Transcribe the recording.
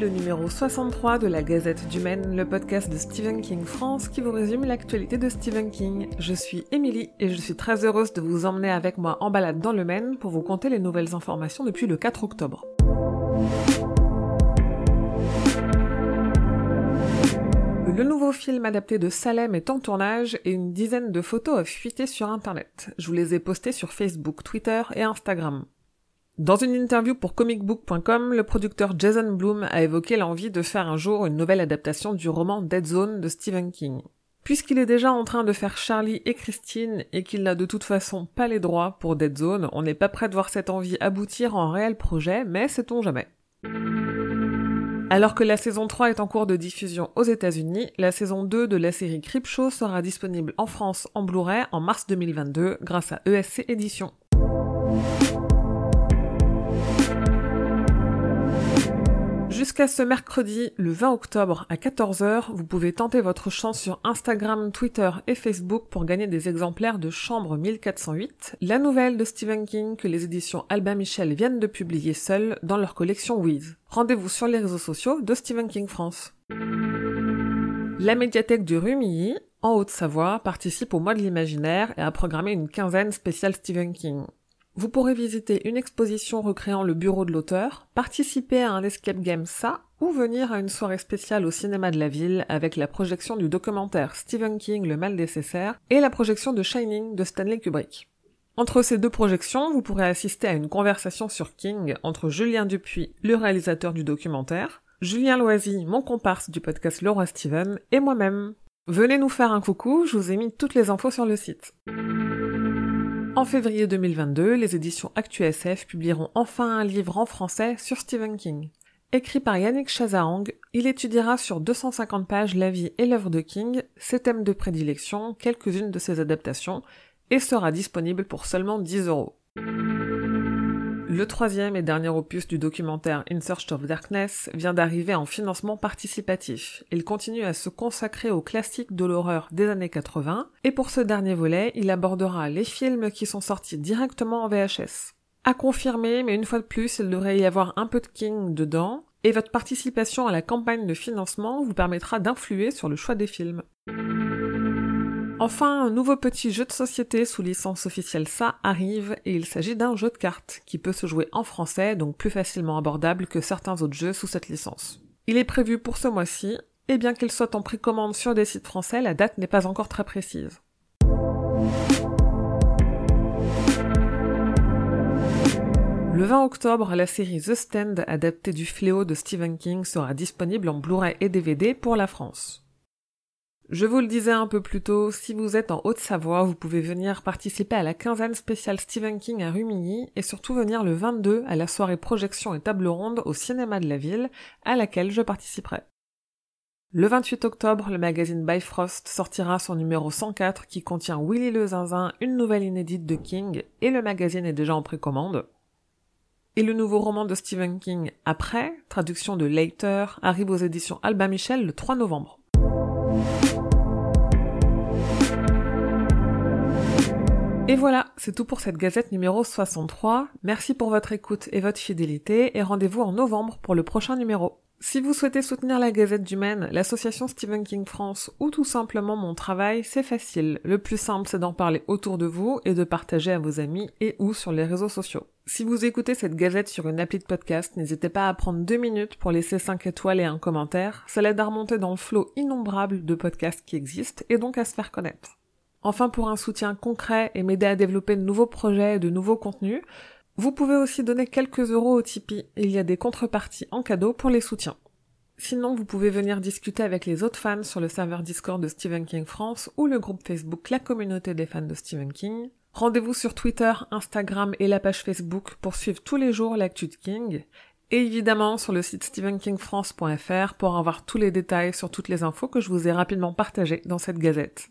le numéro 63 de la Gazette du Maine, le podcast de Stephen King France qui vous résume l'actualité de Stephen King. Je suis Émilie et je suis très heureuse de vous emmener avec moi en balade dans le Maine pour vous conter les nouvelles informations depuis le 4 octobre. Le nouveau film adapté de Salem est en tournage et une dizaine de photos ont fuité sur internet. Je vous les ai postées sur Facebook, Twitter et Instagram. Dans une interview pour comicbook.com, le producteur Jason Bloom a évoqué l'envie de faire un jour une nouvelle adaptation du roman Dead Zone de Stephen King. Puisqu'il est déjà en train de faire Charlie et Christine et qu'il n'a de toute façon pas les droits pour Dead Zone, on n'est pas prêt de voir cette envie aboutir en réel projet, mais sait-on jamais. Alors que la saison 3 est en cours de diffusion aux États-Unis, la saison 2 de la série Creepshow sera disponible en France en Blu-ray en mars 2022 grâce à ESC Éditions. Jusqu'à ce mercredi, le 20 octobre à 14h, vous pouvez tenter votre chance sur Instagram, Twitter et Facebook pour gagner des exemplaires de Chambre 1408, la nouvelle de Stephen King que les éditions Albin Michel viennent de publier seules dans leur collection Wiz. Rendez-vous sur les réseaux sociaux de Stephen King France. La médiathèque du Rumilly, en Haute-Savoie, participe au mois de l'imaginaire et a programmé une quinzaine spéciale Stephen King. Vous pourrez visiter une exposition recréant le bureau de l'auteur, participer à un escape game ça, ou venir à une soirée spéciale au cinéma de la ville avec la projection du documentaire Stephen King Le Mal nécessaire et la projection de Shining de Stanley Kubrick. Entre ces deux projections, vous pourrez assister à une conversation sur King entre Julien Dupuis, le réalisateur du documentaire, Julien Loisy, mon comparse du podcast Laura Steven, et moi-même. Venez nous faire un coucou, je vous ai mis toutes les infos sur le site. En février 2022, les éditions ActuSF publieront enfin un livre en français sur Stephen King. Écrit par Yannick Chazarang, il étudiera sur 250 pages la vie et l'œuvre de King, ses thèmes de prédilection, quelques-unes de ses adaptations, et sera disponible pour seulement 10 euros. Le troisième et dernier opus du documentaire In Search of Darkness vient d'arriver en financement participatif. Il continue à se consacrer aux classiques de l'horreur des années 80, et pour ce dernier volet, il abordera les films qui sont sortis directement en VHS. À confirmer, mais une fois de plus, il devrait y avoir un peu de King dedans, et votre participation à la campagne de financement vous permettra d'influer sur le choix des films. Enfin, un nouveau petit jeu de société sous licence officielle SA arrive et il s'agit d'un jeu de cartes qui peut se jouer en français, donc plus facilement abordable que certains autres jeux sous cette licence. Il est prévu pour ce mois-ci, et bien qu'il soit en précommande sur des sites français, la date n'est pas encore très précise. Le 20 octobre, la série The Stand, adaptée du fléau de Stephen King, sera disponible en Blu-ray et DVD pour la France. Je vous le disais un peu plus tôt, si vous êtes en Haute-Savoie, vous pouvez venir participer à la quinzaine spéciale Stephen King à Rumilly et surtout venir le 22 à la soirée projection et table ronde au cinéma de la ville à laquelle je participerai. Le 28 octobre, le magazine Bifrost sortira son numéro 104 qui contient Willy le Zinzin, une nouvelle inédite de King et le magazine est déjà en précommande. Et le nouveau roman de Stephen King Après, traduction de Later, arrive aux éditions Alba Michel le 3 novembre. Et voilà, c'est tout pour cette gazette numéro 63. Merci pour votre écoute et votre fidélité et rendez-vous en novembre pour le prochain numéro. Si vous souhaitez soutenir la Gazette du Maine, l'association Stephen King France ou tout simplement mon travail, c'est facile. Le plus simple, c'est d'en parler autour de vous et de partager à vos amis et ou sur les réseaux sociaux. Si vous écoutez cette gazette sur une appli de podcast, n'hésitez pas à prendre deux minutes pour laisser 5 étoiles et un commentaire. Ça l'aide à remonter dans le flot innombrable de podcasts qui existent et donc à se faire connaître. Enfin, pour un soutien concret et m'aider à développer de nouveaux projets et de nouveaux contenus, vous pouvez aussi donner quelques euros au Tipeee. Il y a des contreparties en cadeau pour les soutiens. Sinon, vous pouvez venir discuter avec les autres fans sur le serveur Discord de Stephen King France ou le groupe Facebook La Communauté des fans de Stephen King. Rendez-vous sur Twitter, Instagram et la page Facebook pour suivre tous les jours l'actu de King. Et évidemment sur le site stephenkingfrance.fr pour avoir tous les détails sur toutes les infos que je vous ai rapidement partagées dans cette gazette.